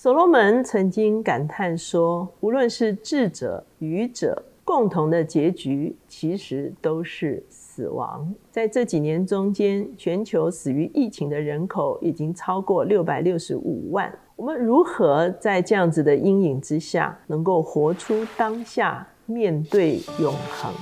所罗门曾经感叹说：“无论是智者、愚者，共同的结局其实都是死亡。”在这几年中间，全球死于疫情的人口已经超过六百六十五万。我们如何在这样子的阴影之下，能够活出当下，面对永恒？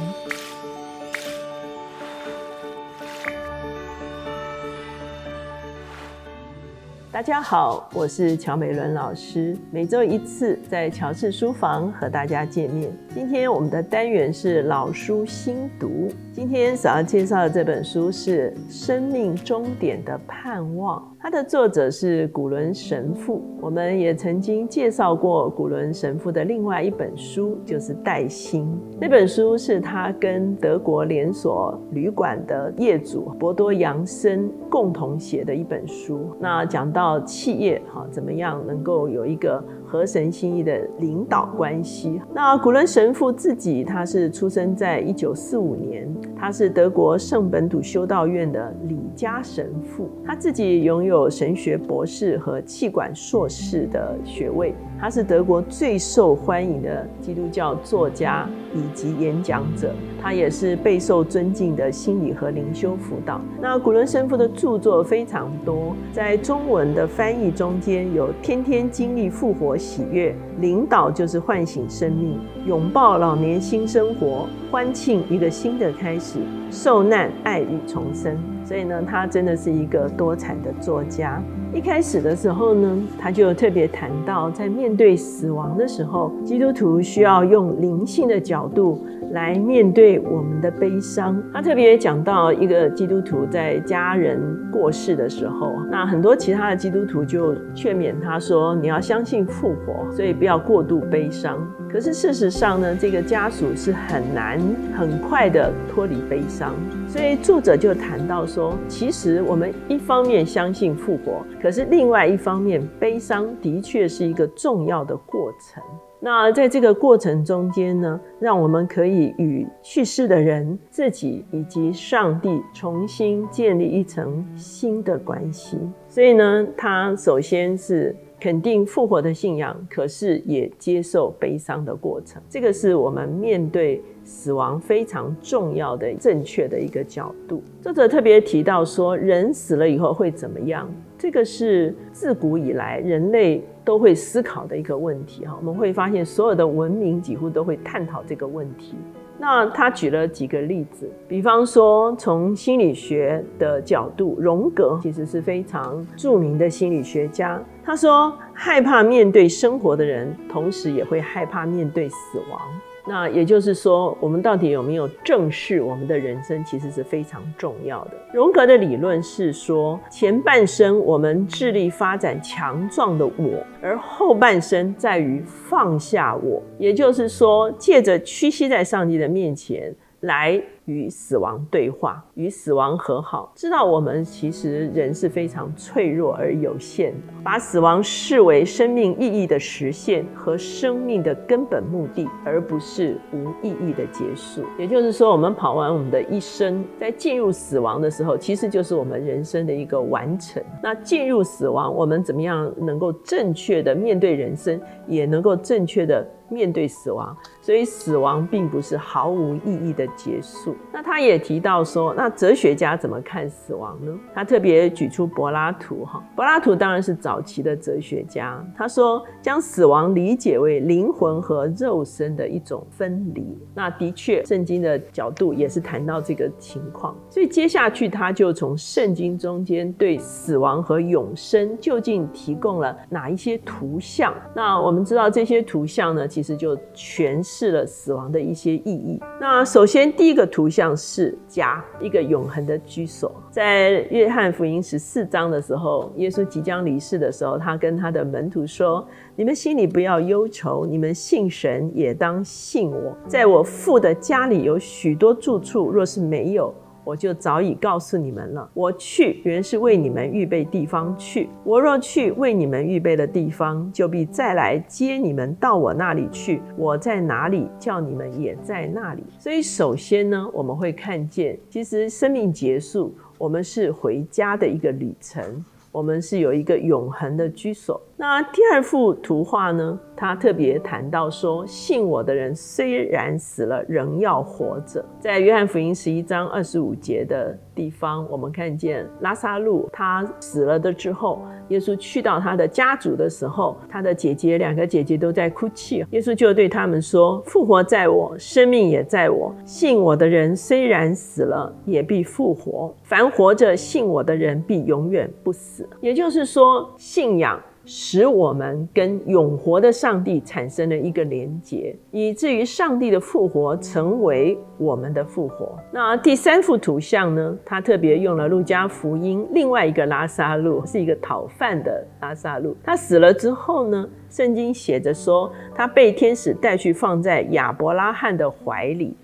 大家好，我是乔美伦老师，每周一次在乔治书房和大家见面。今天我们的单元是老书新读，今天想要介绍的这本书是《生命终点的盼望》。它的作者是古伦神父，我们也曾经介绍过古伦神父的另外一本书，就是《带薪》。那本书是他跟德国连锁旅馆的业主博多扬森共同写的一本书。那讲到企业哈，怎么样能够有一个合神心意的领导关系？那古伦神父自己，他是出生在一九四五年，他是德国圣本笃修道院的李家神父，他自己拥有。有神学博士和气管硕士的学位，他是德国最受欢迎的基督教作家以及演讲者，他也是备受尊敬的心理和灵修辅导。那古伦神父的著作非常多，在中文的翻译中间有《天天经历复活喜悦》，领导就是唤醒生命，拥抱老年新生活，欢庆一个新的开始，受难爱与重生。所以呢，他真的是一个多产的作家。一开始的时候呢，他就特别谈到，在面对死亡的时候，基督徒需要用灵性的角度来面对我们的悲伤。他特别讲到一个基督徒在家人过世的时候，那很多其他的基督徒就劝勉他说：“你要相信复活，所以不要过度悲伤。”可是事实上呢，这个家属是很难很快的脱离悲伤。所以作者就谈到说，其实我们一方面相信复活，可是另外一方面，悲伤的确是一个重要的过程。那在这个过程中间呢，让我们可以与去世的人、自己以及上帝重新建立一层新的关系。所以呢，他首先是。肯定复活的信仰，可是也接受悲伤的过程。这个是我们面对死亡非常重要的、正确的一个角度。作者特别提到说，人死了以后会怎么样？这个是自古以来人类都会思考的一个问题。哈，我们会发现所有的文明几乎都会探讨这个问题。那他举了几个例子，比方说从心理学的角度，荣格其实是非常著名的心理学家。他说，害怕面对生活的人，同时也会害怕面对死亡。那也就是说，我们到底有没有正视我们的人生，其实是非常重要的。荣格的理论是说，前半生我们致力发展强壮的我，而后半生在于放下我。也就是说，借着屈膝在上帝的面前来。与死亡对话，与死亡和好，知道我们其实人是非常脆弱而有限的，把死亡视为生命意义的实现和生命的根本目的，而不是无意义的结束。也就是说，我们跑完我们的一生，在进入死亡的时候，其实就是我们人生的一个完成。那进入死亡，我们怎么样能够正确的面对人生，也能够正确的面对死亡？所以，死亡并不是毫无意义的结束。那他也提到说，那哲学家怎么看死亡呢？他特别举出柏拉图哈，柏拉图当然是早期的哲学家。他说，将死亡理解为灵魂和肉身的一种分离。那的确，圣经的角度也是谈到这个情况。所以接下去他就从圣经中间对死亡和永生究竟提供了哪一些图像？那我们知道这些图像呢，其实就诠释了死亡的一些意义。那首先第一个图。不像是家，一个永恒的居所。在约翰福音十四章的时候，耶稣即将离世的时候，他跟他的门徒说：“你们心里不要忧愁，你们信神也当信我。在我父的家里有许多住处，若是没有。”我就早已告诉你们了。我去原是为你们预备地方去。我若去为你们预备的地方，就必再来接你们到我那里去。我在哪里，叫你们也在那里。所以，首先呢，我们会看见，其实生命结束，我们是回家的一个旅程。我们是有一个永恒的居所。那第二幅图画呢？他特别谈到说，信我的人虽然死了，仍要活着。在约翰福音十一章二十五节的地方，我们看见拉萨路他死了的之后，耶稣去到他的家族的时候，他的姐姐两个姐姐都在哭泣。耶稣就对他们说：“复活在我，生命也在我。信我的人虽然死了，也必复活。凡活着信我的人，必永远不死。”也就是说，信仰。使我们跟永活的上帝产生了一个连结，以至于上帝的复活成为我们的复活。那第三幅图像呢？他特别用了路加福音另外一个拉萨路，是一个讨饭的拉萨路。他死了之后呢？圣经写着说，他被天使带去放在亚伯拉罕的怀里。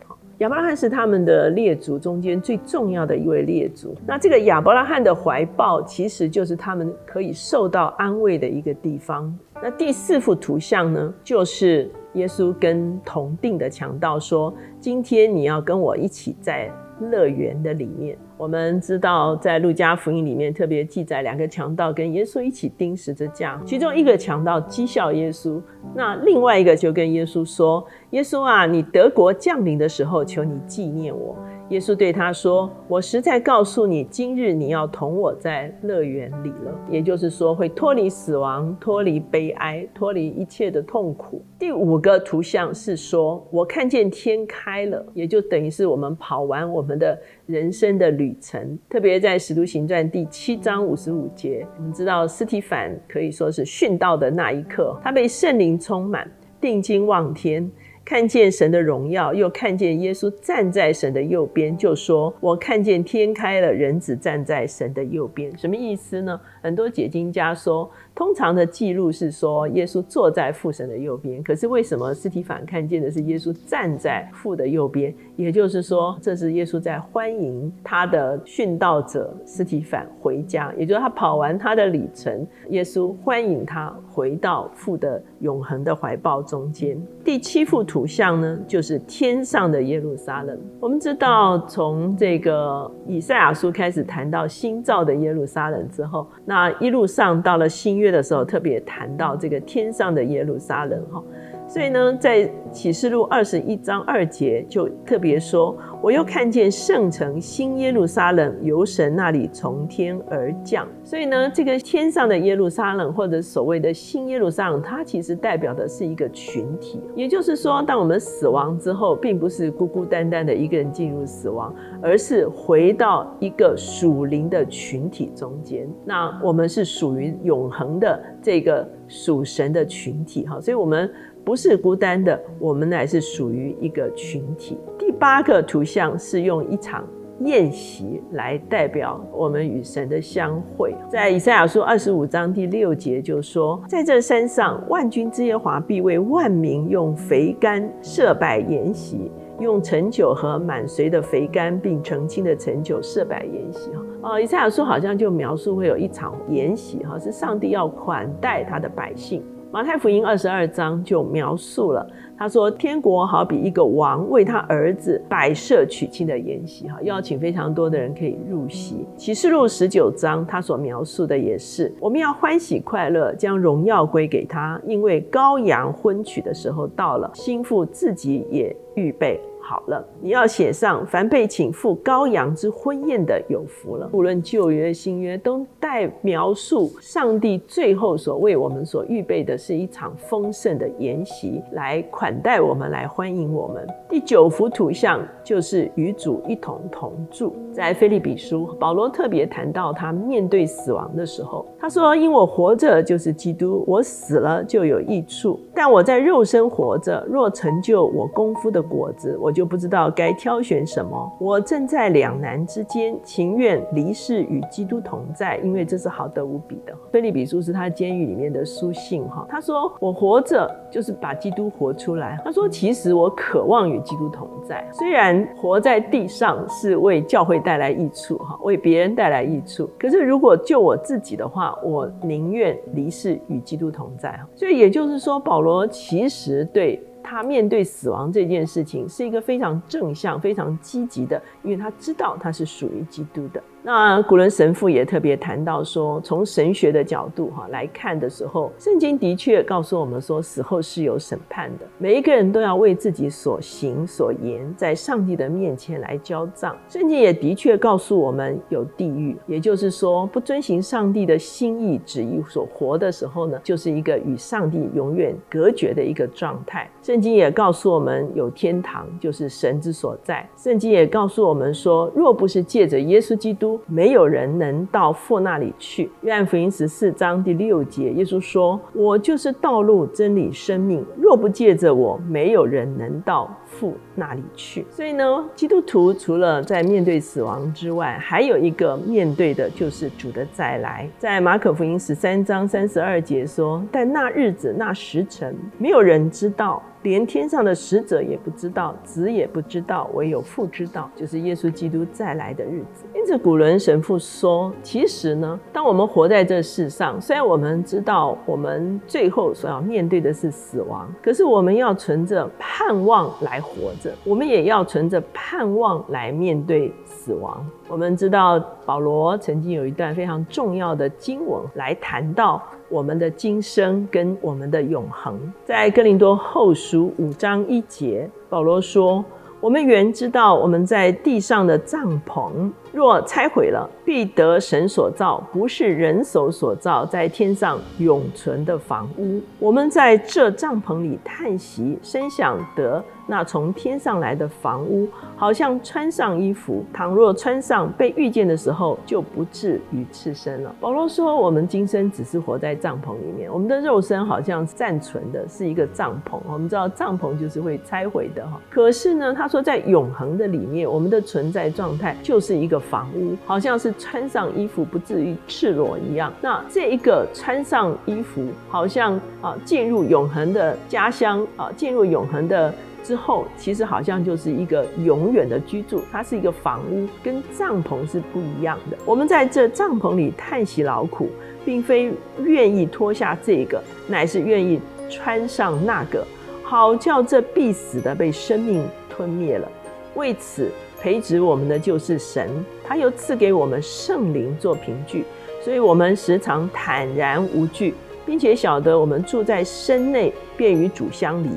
亚伯拉罕是他们的列祖中间最重要的一位列祖。那这个亚伯拉罕的怀抱，其实就是他们可以受到安慰的一个地方。那第四幅图像呢，就是耶稣跟同定的强盗说：“今天你要跟我一起在。”乐园的里面，我们知道，在路加福音里面特别记载两个强盗跟耶稣一起钉十字架，其中一个强盗讥笑耶稣，那另外一个就跟耶稣说：“耶稣啊，你德国降临的时候，求你纪念我。”耶稣对他说：“我实在告诉你，今日你要同我在乐园里了。”也就是说，会脱离死亡，脱离悲哀，脱离一切的痛苦。第五个图像是说，我看见天开了，也就等于是我们跑完我们的人生的旅程。特别在《使徒行传》第七章五十五节，我们知道斯提凡可以说是殉道的那一刻，他被圣灵充满，定睛望天。看见神的荣耀，又看见耶稣站在神的右边，就说：“我看见天开了，人子站在神的右边。”什么意思呢？很多解经家说。通常的记录是说，耶稣坐在父神的右边。可是为什么斯提凡看见的是耶稣站在父的右边？也就是说，这是耶稣在欢迎他的殉道者斯提凡回家。也就是他跑完他的旅程，耶稣欢迎他回到父的永恒的怀抱中间。第七幅图像呢，就是天上的耶路撒冷。我们知道，从这个以赛亚书开始谈到新造的耶路撒冷之后，那一路上到了新。乐的时候特别谈到这个天上的耶路撒冷哈，所以呢，在启示录二十一章二节就特别说。我又看见圣城新耶路撒冷由神那里从天而降，所以呢，这个天上的耶路撒冷或者所谓的新耶路撒冷，它其实代表的是一个群体。也就是说，当我们死亡之后，并不是孤孤单单的一个人进入死亡，而是回到一个属灵的群体中间。那我们是属于永恒的这个属神的群体哈，所以我们。不是孤单的，我们乃是属于一个群体。第八个图像是用一场宴席来代表我们与神的相会。在以赛亚书二十五章第六节就说：“在这山上，万军之耶华必为万民用肥甘设摆筵席，用陈酒和满髓的肥甘，并澄清的陈酒设摆筵席。”哈，哦，以赛亚书好像就描述会有一场筵席，哈，是上帝要款待他的百姓。马太福音二十二章就描述了，他说：“天国好比一个王为他儿子摆设娶亲的筵席，哈，邀请非常多的人可以入席。”启示录十九章他所描述的也是，我们要欢喜快乐，将荣耀归给他，因为羔羊婚娶的时候到了，心腹自己也预备。好了，你要写上凡被请赴羔羊之婚宴的有福了。无论旧约新约，都在描述上帝最后所为我们所预备的是一场丰盛的筵席，来款待我们，来欢迎我们。第九幅图像就是与主一同同住。在菲利比书，保罗特别谈到他面对死亡的时候，他说：“因我活着就是基督，我死了就有益处。但我在肉身活着，若成就我功夫的果子，我。”就不知道该挑选什么，我正在两难之间，情愿离世与基督同在，因为这是好得无比的。菲利比书是他监狱里面的书信哈，他说我活着就是把基督活出来。他说其实我渴望与基督同在，虽然活在地上是为教会带来益处哈，为别人带来益处，可是如果就我自己的话，我宁愿离世与基督同在。所以也就是说，保罗其实对。他面对死亡这件事情是一个非常正向、非常积极的，因为他知道他是属于基督的。那古伦神父也特别谈到说，从神学的角度哈来看的时候，圣经的确告诉我们说，死后是有审判的，每一个人都要为自己所行所言，在上帝的面前来交账。圣经也的确告诉我们有地狱，也就是说，不遵行上帝的心意旨意所活的时候呢，就是一个与上帝永远隔绝的一个状态。圣经也告诉我们有天堂，就是神之所在。圣经也告诉我们说，若不是借着耶稣基督。没有人能到父那里去。约翰福音十四章第六节，耶稣说：“我就是道路、真理、生命。若不借着我，没有人能到父那里去。”所以呢，基督徒除了在面对死亡之外，还有一个面对的就是主的再来。在马可福音十三章三十二节说：“但那日子、那时辰，没有人知道。”连天上的使者也不知道，子也不知道，唯有父知道，就是耶稣基督再来的日子。因此，古伦神父说，其实呢，当我们活在这世上，虽然我们知道我们最后所要面对的是死亡，可是我们要存着盼望来活着，我们也要存着盼望来面对死亡。我们知道保罗曾经有一段非常重要的经文来谈到。我们的今生跟我们的永恒，在哥林多后书五章一节，保罗说：“我们原知道我们在地上的帐篷。”若拆毁了，必得神所造，不是人手所造，在天上永存的房屋。我们在这帐篷里叹息，深想得那从天上来的房屋，好像穿上衣服。倘若穿上，被遇见的时候，就不至于赤身了。保罗说，我们今生只是活在帐篷里面，我们的肉身好像暂存的是一个帐篷。我们知道帐篷就是会拆毁的哈。可是呢，他说在永恒的里面，我们的存在状态就是一个。房屋好像是穿上衣服不至于赤裸一样。那这一个穿上衣服，好像啊进入永恒的家乡啊，进入永恒的之后，其实好像就是一个永远的居住。它是一个房屋，跟帐篷是不一样的。我们在这帐篷里叹息劳苦，并非愿意脱下这个，乃是愿意穿上那个，好叫这必死的被生命吞灭了。为此。培植我们的就是神，他又赐给我们圣灵做凭据，所以我们时常坦然无惧，并且晓得我们住在身内，便与主相离。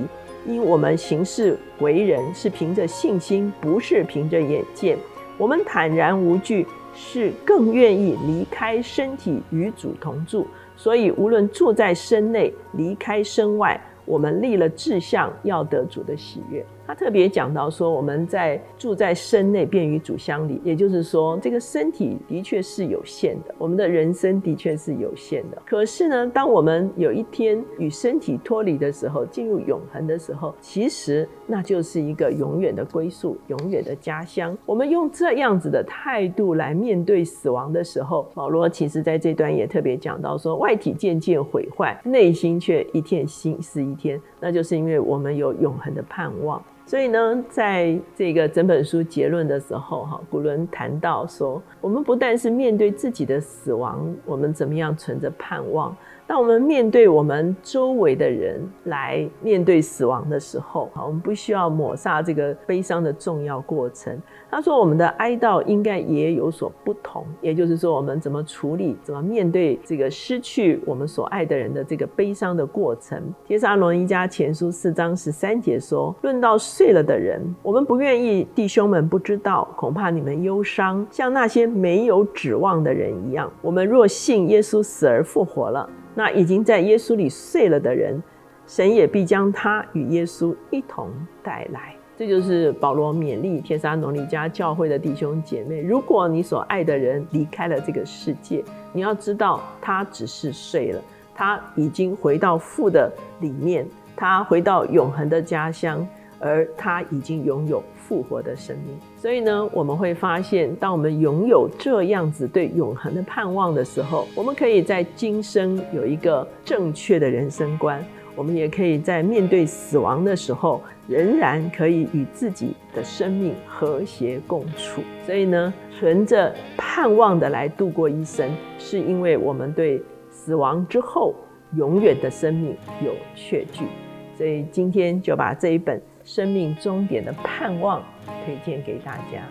因我们行事为人是凭着信心，不是凭着眼见。我们坦然无惧，是更愿意离开身体与主同住。所以无论住在身内，离开身外，我们立了志向，要得主的喜悦。他特别讲到说，我们在住在身内，便于主乡里，也就是说，这个身体的确是有限的，我们的人生的确是有限的。可是呢，当我们有一天与身体脱离的时候，进入永恒的时候，其实那就是一个永远的归宿，永远的家乡。我们用这样子的态度来面对死亡的时候，保罗其实在这段也特别讲到说，外体渐渐毁坏，内心却一天新似一天，那就是因为我们有永恒的盼望。所以呢，在这个整本书结论的时候，哈，古伦谈到说，我们不但是面对自己的死亡，我们怎么样存着盼望。当我们面对我们周围的人来面对死亡的时候，好，我们不需要抹杀这个悲伤的重要过程。他说，我们的哀悼应该也有所不同，也就是说，我们怎么处理、怎么面对这个失去我们所爱的人的这个悲伤的过程。帖撒罗尼迦前书四章十三节说：“论到睡了的人，我们不愿意弟兄们不知道，恐怕你们忧伤，像那些没有指望的人一样。我们若信耶稣死而复活了。”那已经在耶稣里睡了的人，神也必将他与耶稣一同带来。这就是保罗勉励天沙农尼家教会的弟兄姐妹：如果你所爱的人离开了这个世界，你要知道他只是睡了，他已经回到父的里面，他回到永恒的家乡，而他已经拥有。复活的生命，所以呢，我们会发现，当我们拥有这样子对永恒的盼望的时候，我们可以在今生有一个正确的人生观，我们也可以在面对死亡的时候，仍然可以与自己的生命和谐共处。所以呢，存着盼望的来度过一生，是因为我们对死亡之后永远的生命有确据。所以今天就把这一本。生命终点的盼望，推荐给大家。